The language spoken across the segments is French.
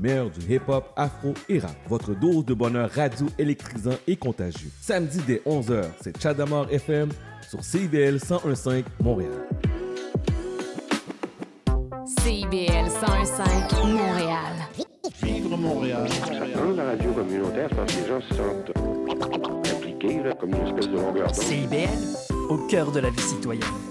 meilleur du hip-hop, afro et rap. Votre dose de bonheur radio électrisant et contagieux. Samedi dès 11h, c'est Chadamar FM sur CIBL 1015 Montréal. CIBL 1015 Montréal. Vivre Montréal. Dans la radio communautaire, je pense que les gens se sentent impliqués, là, comme une espèce de longueur d'onde. CIBL, au cœur de la vie citoyenne.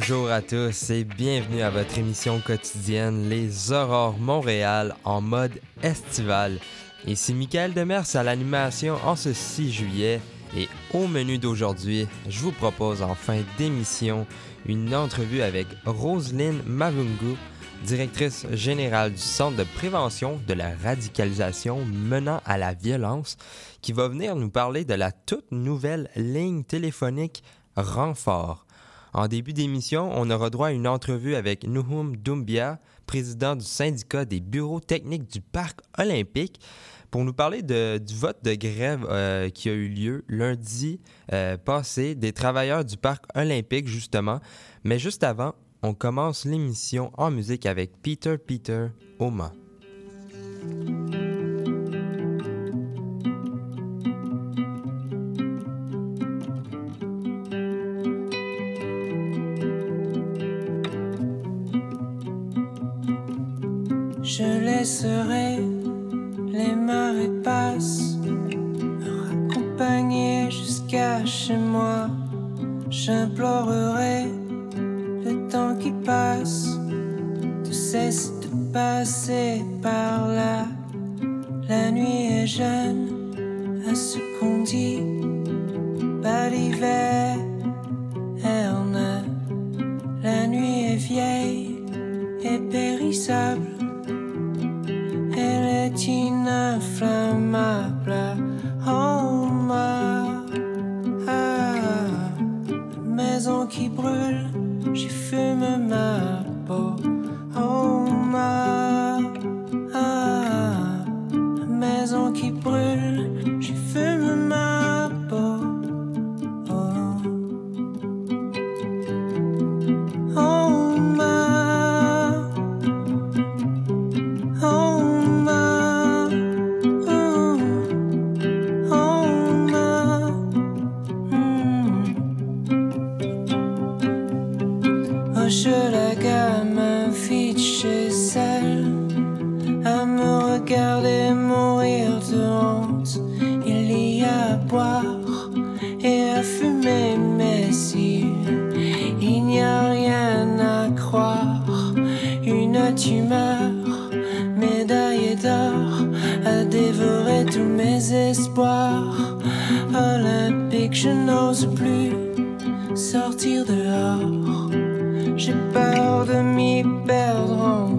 Bonjour à tous et bienvenue à votre émission quotidienne Les Aurores Montréal en mode estival. Ici Michael Demers à l'animation en ce 6 juillet et au menu d'aujourd'hui, je vous propose en fin d'émission une entrevue avec Roselyne Mavungu, directrice générale du Centre de prévention de la radicalisation menant à la violence, qui va venir nous parler de la toute nouvelle ligne téléphonique Renfort. En début d'émission, on aura droit à une entrevue avec Nuhum Doumbia, président du syndicat des bureaux techniques du Parc olympique, pour nous parler du vote de grève euh, qui a eu lieu lundi euh, passé des travailleurs du Parc olympique, justement. Mais juste avant, on commence l'émission en musique avec Peter Peter Oma. À ce qu'on dit, pas l'hiver. La nuit est vieille et périssable. Regarder mourir de honte. Il y a à boire et à fumer, mais si il n'y a rien à croire, une tumeur médaillée d'or a dévoré tous mes espoirs. Olympique, je n'ose plus sortir dehors. J'ai peur de m'y perdre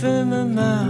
firmament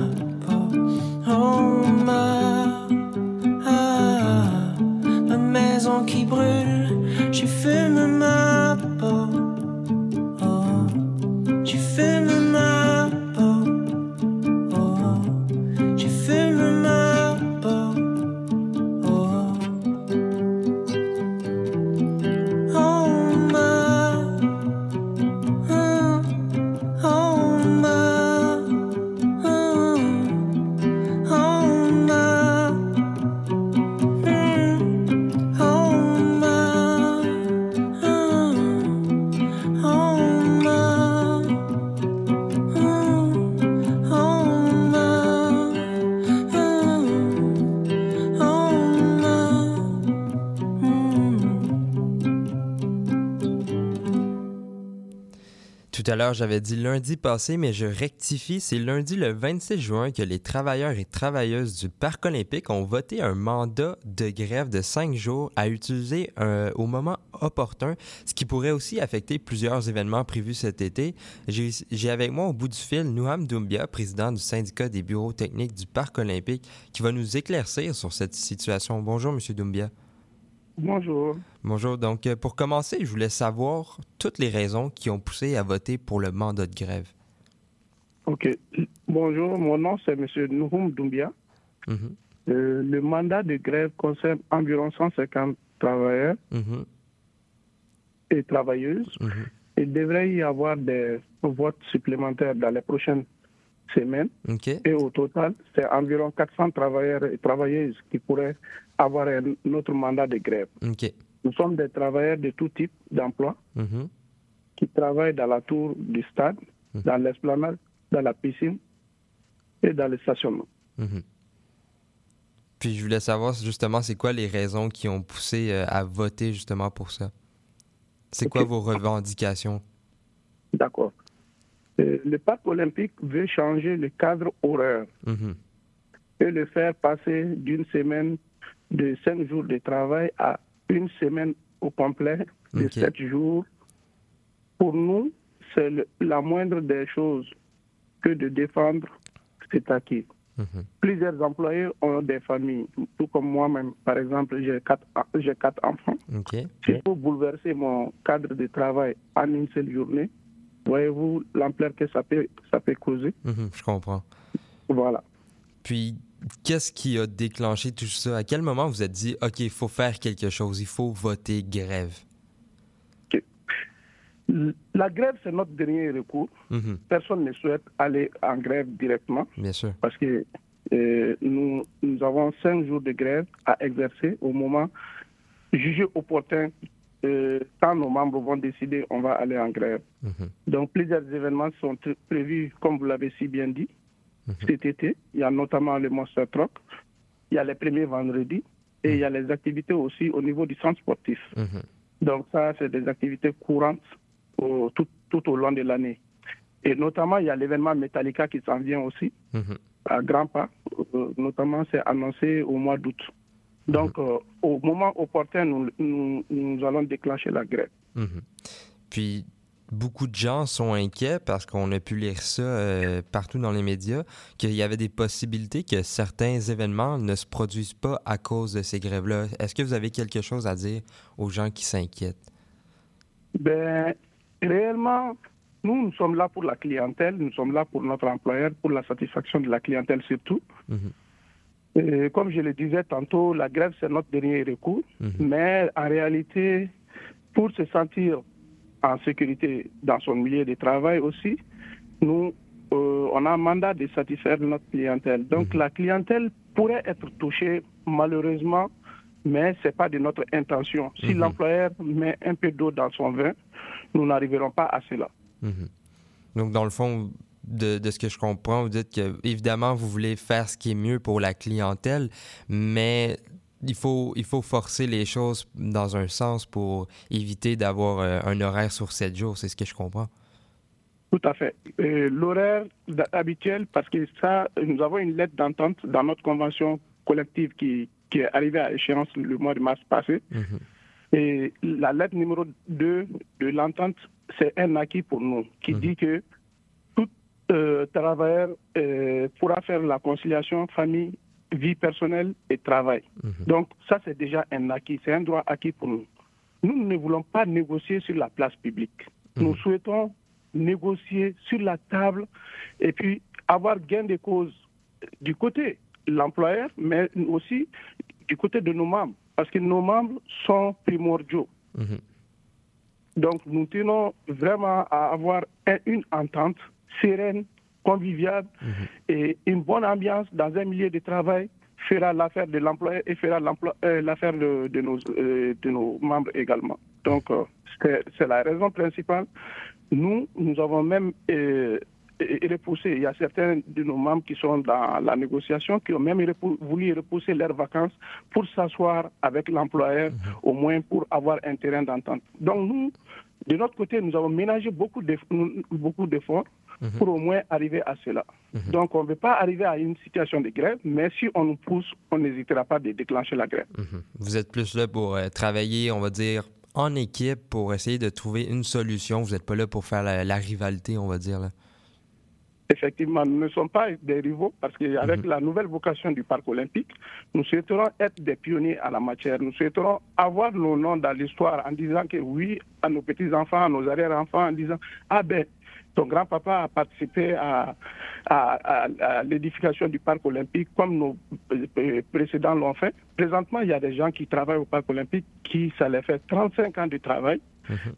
Tout à l'heure, j'avais dit lundi passé, mais je rectifie, c'est lundi le 26 juin que les travailleurs et travailleuses du Parc olympique ont voté un mandat de grève de cinq jours à utiliser euh, au moment opportun, ce qui pourrait aussi affecter plusieurs événements prévus cet été. J'ai avec moi au bout du fil Nouham Doumbia, président du syndicat des bureaux techniques du Parc olympique, qui va nous éclaircir sur cette situation. Bonjour, Monsieur Doumbia. Bonjour. Bonjour. Donc, euh, pour commencer, je voulais savoir toutes les raisons qui ont poussé à voter pour le mandat de grève. OK. Bonjour, mon nom c'est M. Nouhoum Doumbia. Mhm, Euh, le mandat de grève concerne environ 150 travailleurs mhm, et travailleuses. mhm. Il devrait y avoir des votes supplémentaires dans les prochaines semaines. OK. Et au total, c'est environ 400 travailleurs et travailleuses qui pourraient avoir un autre mandat de grève. Nous sommes des travailleurs de tout type d'emploi Mhm, qui travaillent dans la tour du stade, Mhm. dans l'esplanade, dans la piscine et dans le stationnement. mhm. Puis je voulais savoir justement, c'est quoi les raisons qui ont poussé euh, à voter justement pour ça? C'est quoi vos revendications? D'accord. Euh, le parc olympique veut changer le cadre horaire et le faire passer d'une semaine de cinq jours de travail à une semaine au complet de Ok. sept jours. Pour nous, c'est la moindre des choses que de défendre cet acquis. mhm, Plusieurs employés ont des familles, tout comme moi-même. Par exemple, j'ai quatre, j'ai quatre enfants. OK. S'il faut bouleverser mon cadre de travail en une seule journée, voyez-vous l'ampleur que ça peut, ça peut causer. Mhm, je comprends. Voilà. Puis, qu'est-ce qui a déclenché tout ça? À quel moment vous êtes dit, OK, il faut faire quelque chose, il faut voter grève? La grève, c'est notre dernier recours. Mhm, Personne ne souhaite aller en grève directement bien sûr. parce que euh, nous, nous avons cinq jours de grève à exercer au moment jugé opportun. euh, quand nos membres vont décider, on va aller en grève. Mhm, Donc, plusieurs événements sont prévus, comme vous l'avez si bien dit, Mhm. cet été. Il y a notamment le Monster Truck, il y a les premiers vendredis et il y a les activités aussi au niveau du centre sportif. mhm, Donc, ça, c'est des activités courantes au- tout, tout au long de l'année. Et notamment, il y a l'événement Metallica qui s'en vient aussi, mhm. à grands pas. Euh, notamment, c'est annoncé au mois d'août. Donc, euh, au moment opportun, nous, nous, nous allons déclencher la grève. Mhm. Puis, beaucoup de gens sont inquiets parce qu'on a pu lire ça euh, partout dans les médias, qu'il y avait des possibilités que certains événements ne se produisent pas à cause de ces grèves-là. Est-ce que vous avez quelque chose à dire aux gens qui s'inquiètent? Ben, réellement, nous, nous sommes là pour la clientèle, nous sommes là pour notre employeur, pour la satisfaction de la clientèle surtout. Mhm. Et comme je le disais tantôt, la grève, c'est notre dernier recours. Mhm. Mais en réalité, pour se sentir en sécurité dans son milieu de travail aussi, nous, euh, on a un mandat de satisfaire notre clientèle. Donc la clientèle pourrait être touchée malheureusement, mais ce n'est pas de notre intention. Si Mhm. l'employeur met un peu d'eau dans son vin, nous n'arriverons pas à cela. Mhm. Donc, dans le fond, de, de ce que je comprends, vous dites que, évidemment, vous voulez faire ce qui est mieux pour la clientèle, mais il faut, il faut forcer les choses dans un sens pour éviter d'avoir euh, un horaire sur sept jours. C'est ce que je comprends. Tout à fait. Euh, L'horaire habituel, parce que ça, nous avons une lettre d'entente dans notre convention collective qui, qui est arrivée à échéance le mois de mars passé. Mhm. Et la lettre numéro 2 de l'entente, c'est un acquis pour nous, qui Mhm. dit que tout euh, travailleur euh, pourra faire la conciliation famille, vie personnelle et travail. Mhm. Donc ça, c'est déjà un acquis, c'est un droit acquis pour nous. Nous nous ne voulons pas négocier sur la place publique. Nous Mhm. souhaitons négocier sur la table et puis avoir gain de cause du côté de l'employeur, mais aussi du côté de nos membres, parce que nos membres sont primordiaux. Mhm. Donc nous tenons vraiment à avoir un- une entente sereine, conviviale Mhm. et une bonne ambiance dans un milieu de travail fera l'affaire de l'employeur et fera euh, l'affaire de, de nos, euh, de nos membres également. Donc euh, c'est la raison principale. Nous, nous avons même euh, repoussé, il y a certains de nos membres qui sont dans la négociation qui ont même repou- voulu repousser leurs vacances pour s'asseoir avec l'employeur, au moins pour avoir un terrain d'entente. Donc nous, de notre côté, nous avons ménagé beaucoup d'eff- beaucoup d'efforts Mhm. Pour au moins arriver à cela. Mhm. Donc on ne veut pas arriver à une situation de grève, mais si on nous pousse, on n'hésitera pas de déclencher la grève. Mhm. Vous êtes plus là pour euh, travailler, on va dire, en équipe pour essayer de trouver une solution. Vous n'êtes pas là pour faire la, la rivalité, on va dire. Là. Effectivement, nous ne sommes pas des rivaux parce qu'avec Mhm. la nouvelle vocation du parc olympique, nous souhaiterons être des pionniers à la matière. Nous souhaiterons avoir nos noms dans l'histoire en disant que oui, à nos petits-enfants, à nos arrière-enfants, en disant Ah ben, Ton grand-papa a participé à, à, à- à l'édification du parc olympique comme nos euh, précédents l'ont fait. Présentement, il y a des gens qui travaillent au parc olympique qui, ça les fait 35 ans de travail.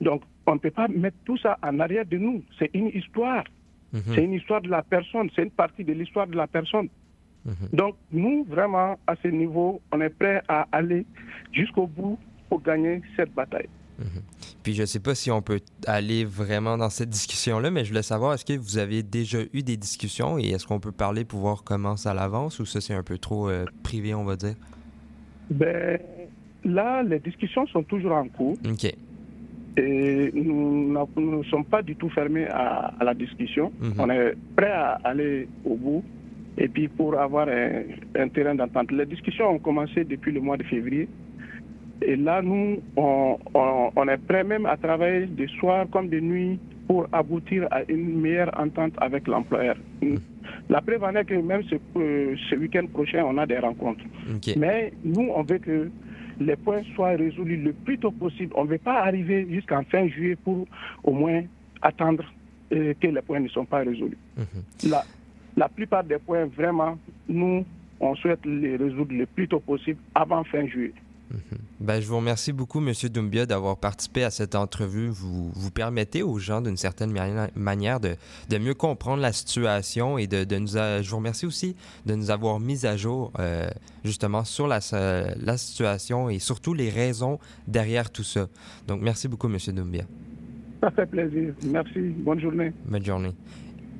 Donc, on ne peut pas mettre tout ça en arrière de nous. C'est une histoire. Mhm. C'est une histoire de la personne. C'est une partie de l'histoire de la personne. Donc, nous, vraiment, à ce niveau, on est prêt à aller jusqu'au bout pour gagner cette bataille. Puis je sais pas si on peut aller vraiment dans cette discussion-là, mais je voulais savoir, est-ce que vous avez déjà eu des discussions et est-ce qu'on peut parler pour voir comment ça avance ou ça c'est un peu trop euh, privé, on va dire? Ben, là, les discussions sont toujours en cours. OK. Et nous ne sommes pas du tout fermés à, à la discussion. Mhm. On est prêt à aller au bout et puis pour avoir un, un terrain d'entente. Les discussions ont commencé depuis le mois de février. Et là, nous, on, on- on est prêt même à travailler de soir comme de nuit pour aboutir à une meilleure entente avec l'employeur. La preuve en est que même ce, euh, ce week-end prochain, on a des rencontres. Mais nous, on veut que les points soient résolus le plus tôt possible. On ne veut pas arriver jusqu'en fin juillet pour au moins attendre euh, que les points ne sont pas résolus. Mhm. La, la plupart des points, vraiment, nous, on souhaite les résoudre le plus tôt possible avant fin juillet. Ben, je vous remercie beaucoup, M. Doumbia, d'avoir participé à cette entrevue. Vous, vous permettez aux gens, d'une certaine mani- manière, de, de mieux comprendre la situation et de, de nous... a- je vous remercie aussi de nous avoir mis à jour, euh, justement, sur la, la situation et surtout les raisons derrière tout ça. Donc, merci beaucoup, M. Doumbia. Ça fait plaisir. Merci. Bonne journée. Bonne journée.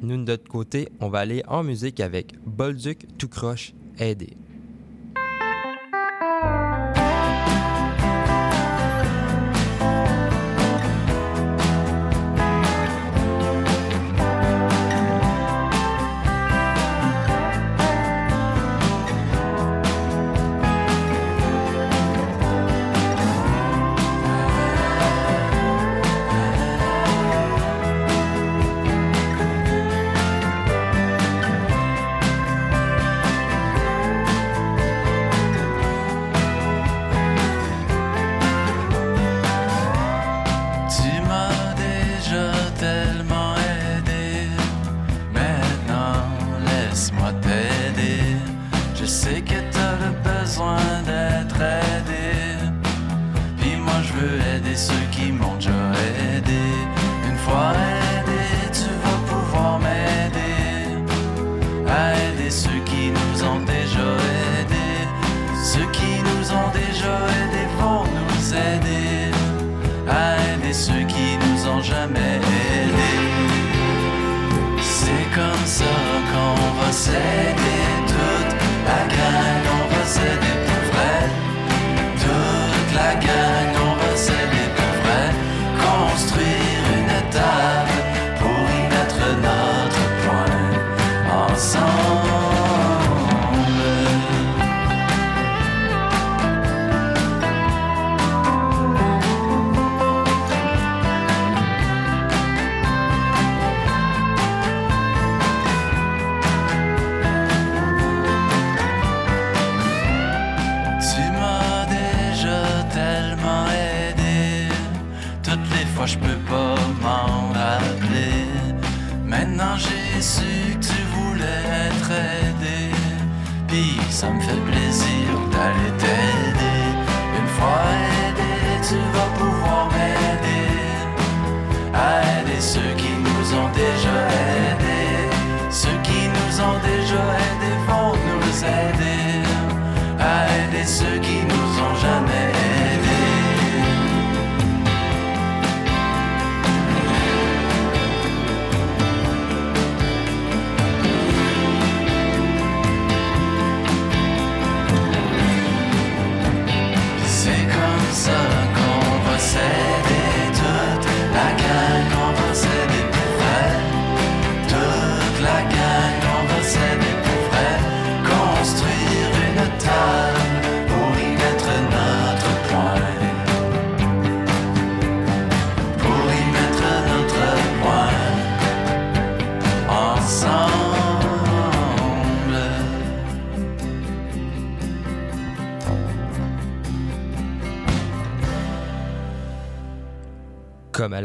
Nous, de notre côté, on va aller en musique avec Bolduc Tout Croche Aidé.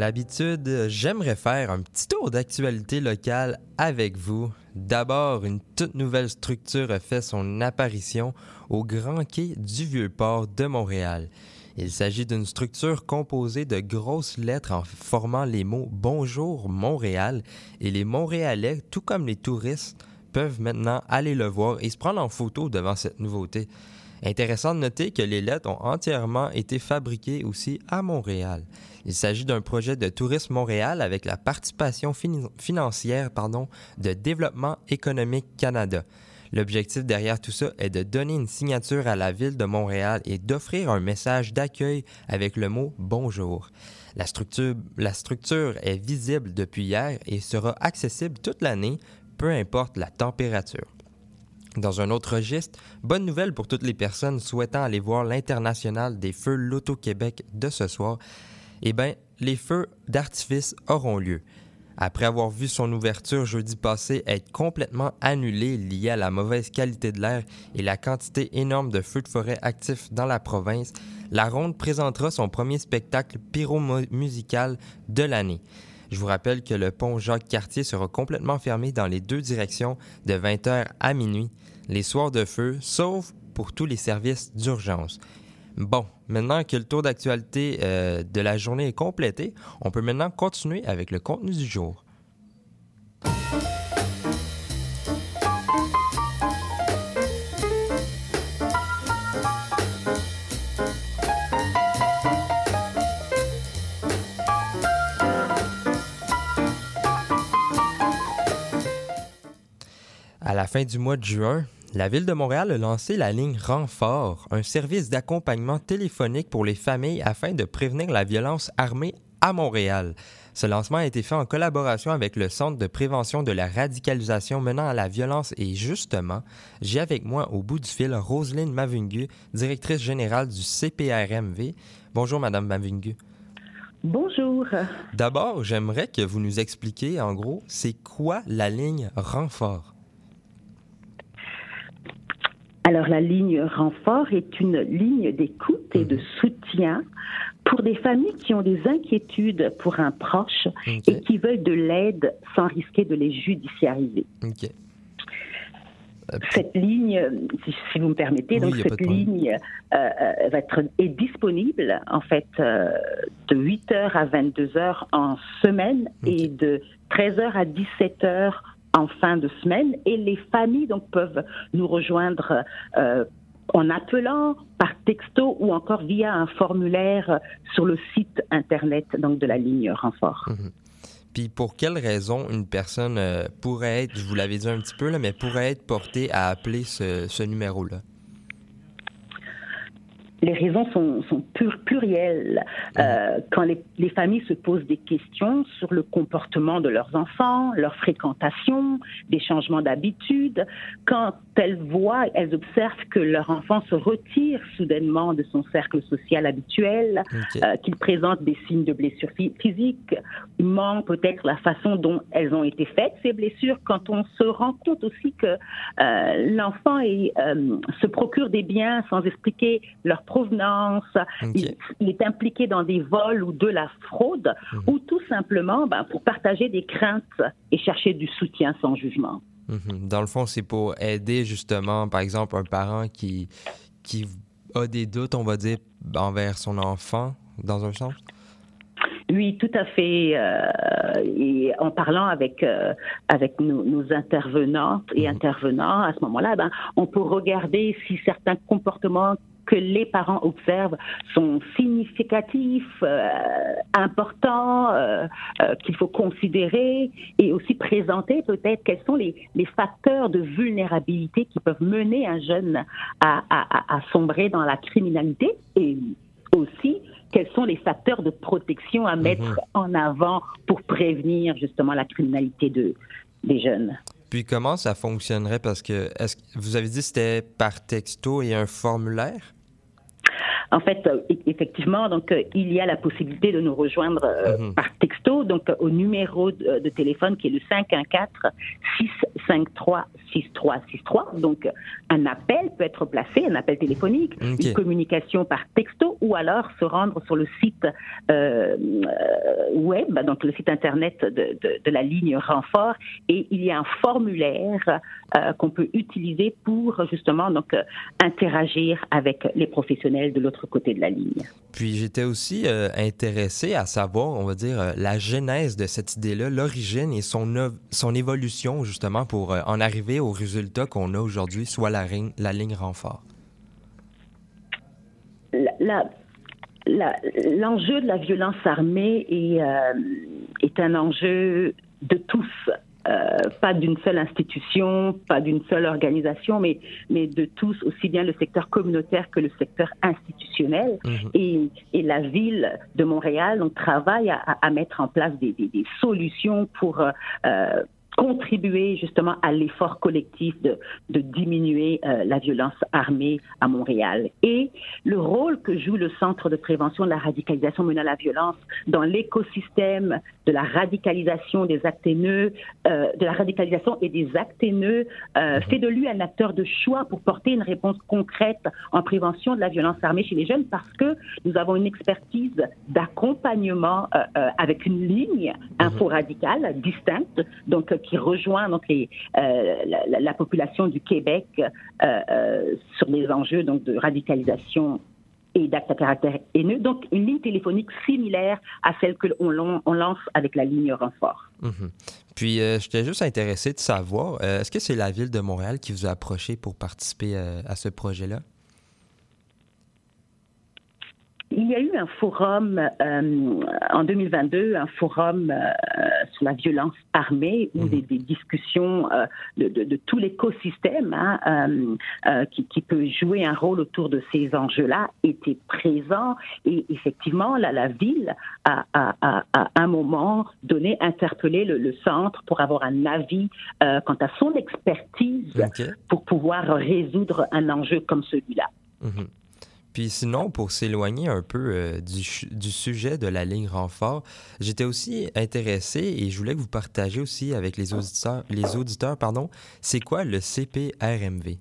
L'habitude, j'aimerais faire un petit tour d'actualité locale avec vous. D'abord, une toute nouvelle structure a fait son apparition au Grand Quai du Vieux-Port de Montréal. Il s'agit d'une structure composée de grosses lettres en formant les mots Bonjour Montréal et les Montréalais, tout comme les touristes, peuvent maintenant aller le voir et se prendre en photo devant cette nouveauté. Intéressant de noter que les lettres ont entièrement été fabriquées aussi à Montréal. Il s'agit d'un projet de Tourisme Montréal avec la participation financière de Développement économique Canada. L'objectif derrière tout ça est de donner une signature à la ville de Montréal et d'offrir un message d'accueil avec le mot bonjour. La structure est visible depuis hier et sera accessible toute l'année, peu importe la température. Dans un autre registre, bonne nouvelle pour toutes les personnes souhaitant aller voir l'international des feux Loto-Québec de ce soir. Eh bien, les feux d'artifice auront lieu. Après avoir vu son ouverture jeudi passé être complètement annulée liée à la mauvaise qualité de l'air et la quantité énorme de feux de forêt actifs dans la province, la Ronde présentera son premier spectacle pyro-musical de l'année. Je vous rappelle que le pont Jacques-Cartier sera complètement fermé dans les deux directions de 20h à minuit, les soirs de feu, sauf pour tous les services d'urgence. Bon, maintenant que le tour d'actualité euh, de la journée est complété, on peut maintenant continuer avec le contenu du jour. Fin du mois de juin, la Ville de Montréal a lancé la ligne Renfort, un service d'accompagnement téléphonique pour les familles afin de prévenir la violence armée à Montréal. Ce lancement a été fait en collaboration avec le Centre de prévention de la radicalisation menant à la violence et justement, j'ai avec moi au bout du fil Roselyne Mavungu, directrice générale du CPRMV. Bonjour Madame Mavungu. Bonjour. D'abord, j'aimerais que vous nous expliquiez en gros, c'est quoi la ligne Renfort? Alors la ligne renfort est une ligne d'écoute et de mhm. soutien pour des familles qui ont des inquiétudes pour un proche et qui veulent de l'aide sans risquer de les judiciariser. Cette ligne, si, vous me permettez, donc cette ligne euh, euh, va être est disponible en fait euh, de 8h à 22h en semaine et de 13h à 17h en fin de semaine et les familles donc peuvent nous rejoindre euh, en appelant par texto ou encore via un formulaire sur le site internet donc de la ligne renfort. Mhm. Puis pour quelle raison une personne euh, pourrait être, je vous l'avais dit un petit peu là, mais pourrait être portée à appeler ce numéro-là? Les raisons sont, sont plurielles. Euh, quand les, les, familles se posent des questions sur le comportement de leurs enfants, leur fréquentation, des changements d'habitude, quand elles voient, elles observent que leur enfant se retire soudainement de son cercle social habituel, euh, qu'il présente des signes de blessures physiques, manque peut-être la façon dont elles ont été faites, ces blessures, quand on se rend compte aussi que euh, l'enfant euh, se procure des biens sans expliquer leur provenance, il, est impliqué dans des vols ou de la fraude, mhm. ou tout simplement ben, pour partager des craintes et chercher du soutien sans jugement. Mhm. Dans le fond, c'est pour aider justement, par exemple, un parent qui, qui a des doutes, on va dire, envers son enfant, dans un sens? Oui, tout à fait. Euh, et en parlant avec euh, avec nos, nos, intervenantes et mhm. intervenants, à ce moment-là, ben, on peut regarder si certains comportements que les parents observent sont significatifs, euh, importants, euh, euh, qu'il faut considérer et aussi présenter peut-être quels sont les, les, facteurs de vulnérabilité qui peuvent mener un jeune à, à, à sombrer dans la criminalité et aussi quels sont les facteurs de protection à mettre mhm. en avant pour prévenir justement la criminalité de, des jeunes. Puis comment ça fonctionnerait? Parce que, est-ce vous avez dit que c'était par texto et un formulaire? En fait, euh, effectivement, donc euh, il y a la possibilité de nous rejoindre euh, mhm. par texto, donc au numéro de, téléphone qui est le 514 653 6363. Donc, un appel peut être placé, un appel téléphonique, une communication par texto ou alors se rendre sur le site euh, euh, web, donc le site internet de, de- de la ligne renfort et il y a un formulaire euh, qu'on peut utiliser pour justement donc interagir avec les professionnels de l'autre côté de la ligne. Puis j'étais aussi euh, intéressé à savoir, on va dire, euh, la genèse de cette idée-là, l'origine et son, évolution justement pour euh, en arriver au résultat qu'on a aujourd'hui, soit la, ligne renfort. l'enjeu de la violence armée est, euh, est un enjeu de tous. Euh, pas d'une seule institution, pas d'une seule organisation, mais, mais de tous, aussi bien le secteur communautaire que le secteur institutionnel. et, et la ville de Montréal, on travaille à, à- à mettre en place des, des- des solutions pour euh, euh, contribuer justement à l'effort collectif de, de diminuer euh, la violence armée à Montréal. Et le rôle que joue le Centre de prévention de la radicalisation menant à la violence dans l'écosystème de la radicalisation des actes haineux, euh, de la radicalisation et des actes haineux, euh, fait de lui un acteur de choix pour porter une réponse concrète en prévention de la violence armée chez les jeunes parce que nous avons une expertise d'accompagnement avec une ligne info-radicale distincte, donc qui rejoint donc euh, la, la- la population du Québec euh, euh, sur les enjeux donc de radicalisation et d'actes à caractère haineux. Donc une ligne téléphonique similaire à celle que on lance avec la ligne renfort. Mhm. Puis euh, j'étais juste intéressé de savoir, est-ce que c'est la ville de Montréal qui vous a approché pour participer à ce projet-là? Il y a eu un forum euh, en 2022, un forum euh, sur la violence armée, où des, des discussions euh, de, de- de tout l'écosystème hein, qui, qui peut jouer un rôle autour de ces enjeux-là étaient présents. Et effectivement, là, la ville a, a- a- à un moment donné interpellé le, le centre pour avoir un avis quant à son expertise pour pouvoir résoudre un enjeu comme celui-là. Mhm. Puis sinon, pour s'éloigner un peu euh, du, sujet de la ligne renfort, j'étais aussi intéressé et je voulais que vous partagiez aussi avec les auditeurs, les auditeurs pardon, c'est quoi le CPRMV?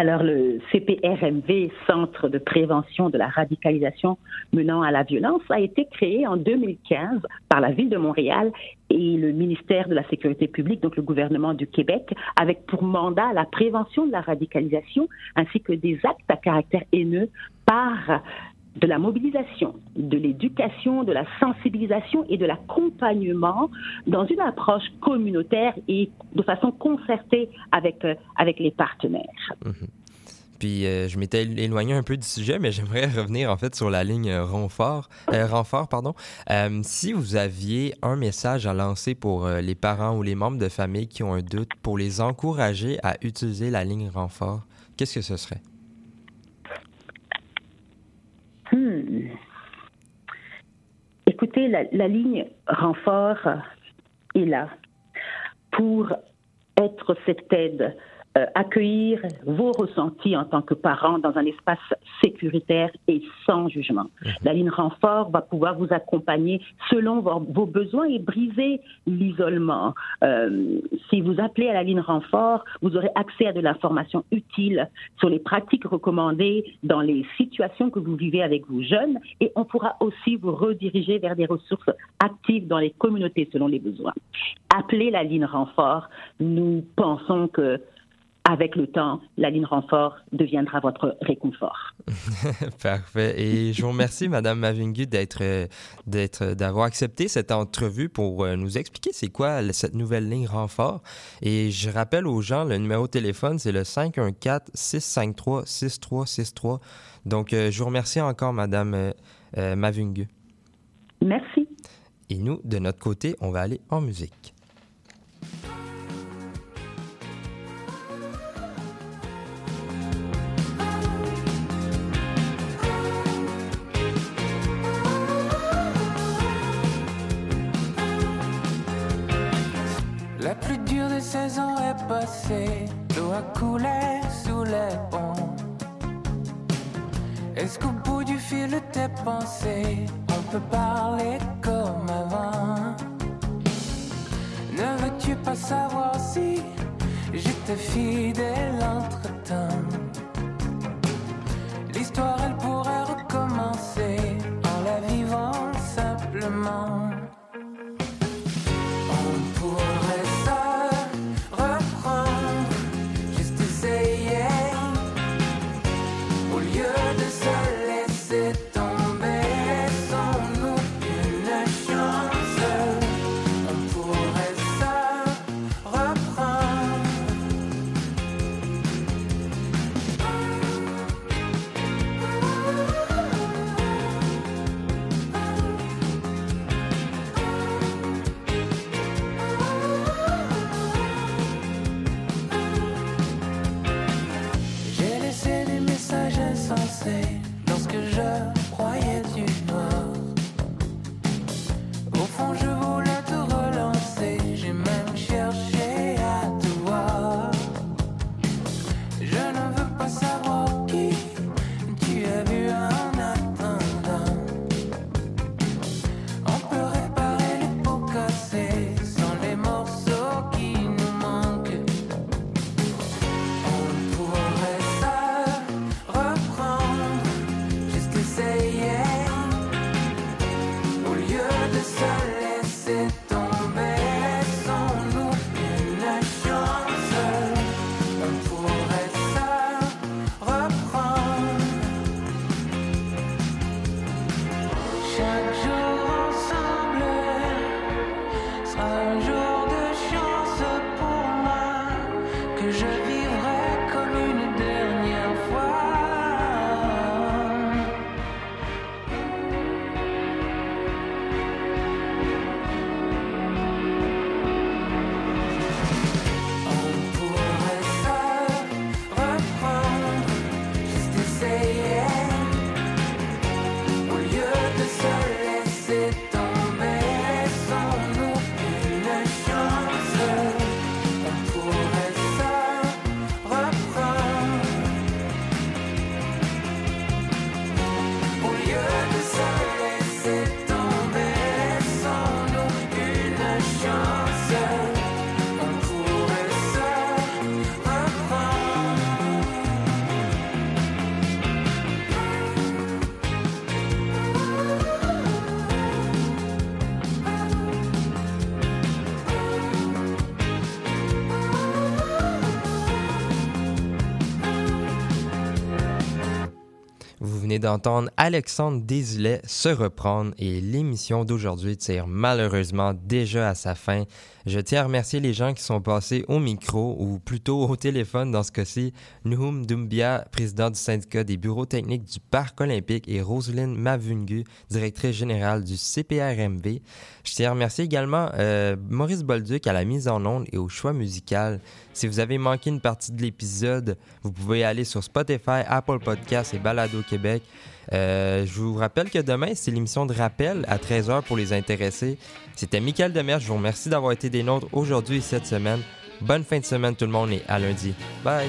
Alors, le CPRMV, Centre de prévention de la radicalisation menant à la violence, a été créé en 2015 par la Ville de Montréal et le ministère de la Sécurité publique, donc le gouvernement du Québec, avec pour mandat la prévention de la radicalisation ainsi que des actes à caractère haineux par de la mobilisation, de l'éducation, de la sensibilisation et de l'accompagnement dans une approche communautaire et de façon concertée avec, euh, avec les partenaires. Puis euh, je m'étais éloigné un peu du sujet, mais j'aimerais revenir en fait sur la ligne renfort. euh, renfort pardon. Si vous aviez un message à lancer pour les parents ou les membres de famille qui ont un doute pour les encourager à utiliser la ligne renfort, qu'est-ce que ce serait? Hmm. Écoutez, la, ligne renfort est là pour être cette aide, euh, accueillir vos ressentis en tant que parents dans un espace sécuritaire et sans jugement. La ligne renfort va pouvoir vous accompagner selon vos, vos besoins et briser l'isolement. Euh, si vous appelez à la ligne renfort, vous aurez accès à de l'information utile sur les pratiques recommandées dans les situations que vous vivez avec vos jeunes et on pourra aussi vous rediriger vers des ressources actives dans les communautés selon les besoins. Appelez la ligne renfort. Nous pensons que avec le temps, la ligne renfort deviendra votre réconfort. Parfait. Et je vous remercie, Madame Mavingu, d'être, euh, d'être, d'avoir accepté cette entrevue pour euh, nous expliquer c'est quoi cette nouvelle ligne renfort. Et je rappelle aux gens, le numéro de téléphone, c'est le 514-653-6363. Donc, euh, je vous remercie encore, Madame euh, euh, Mavingu. Merci. Et nous, de notre côté, on va aller en musique. L'eau a coulé sous les ponts. Est-ce qu'au bout du fil de tes pensées, on peut parler comme avant? Ne veux-tu pas savoir si j'étais fidèle entre-temps? L'histoire, elle pourrait recommencer en la vivant simplement. D'entendre Alexandre Désilet se reprendre et l'émission d'aujourd'hui tire malheureusement déjà à sa fin. Je tiens à remercier les gens qui sont passés au micro ou plutôt au téléphone dans ce cas-ci. Nuhum Doumbia, président du syndicat des bureaux techniques du Parc olympique et Roselyne Mavungu, directrice générale du CPRMV. Je tiens à remercier également euh, Maurice Bolduc à la mise en onde et au choix musical. Si vous avez manqué une partie de l'épisode, vous pouvez aller sur Spotify, Apple Podcasts et Balado Québec. Euh, je vous rappelle que demain, c'est l'émission de rappel à 13h pour les intéressés. C'était Michael Demers. Je vous remercie d'avoir été des nôtres aujourd'hui et cette semaine. Bonne fin de semaine tout le monde et à lundi. Bye!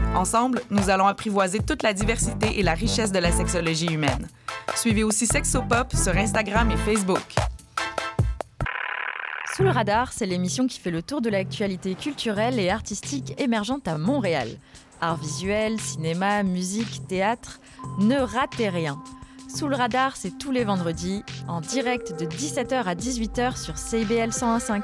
Ensemble, nous allons apprivoiser toute la diversité et la richesse de la sexologie humaine. Suivez aussi Sexopop sur Instagram et Facebook. Sous le radar, c'est l'émission qui fait le tour de l'actualité culturelle et artistique émergente à Montréal. Art visuel, cinéma, musique, théâtre, ne ratez rien. Sous le radar, c'est tous les vendredis, en direct de 17h à 18h sur CIBL 101.5.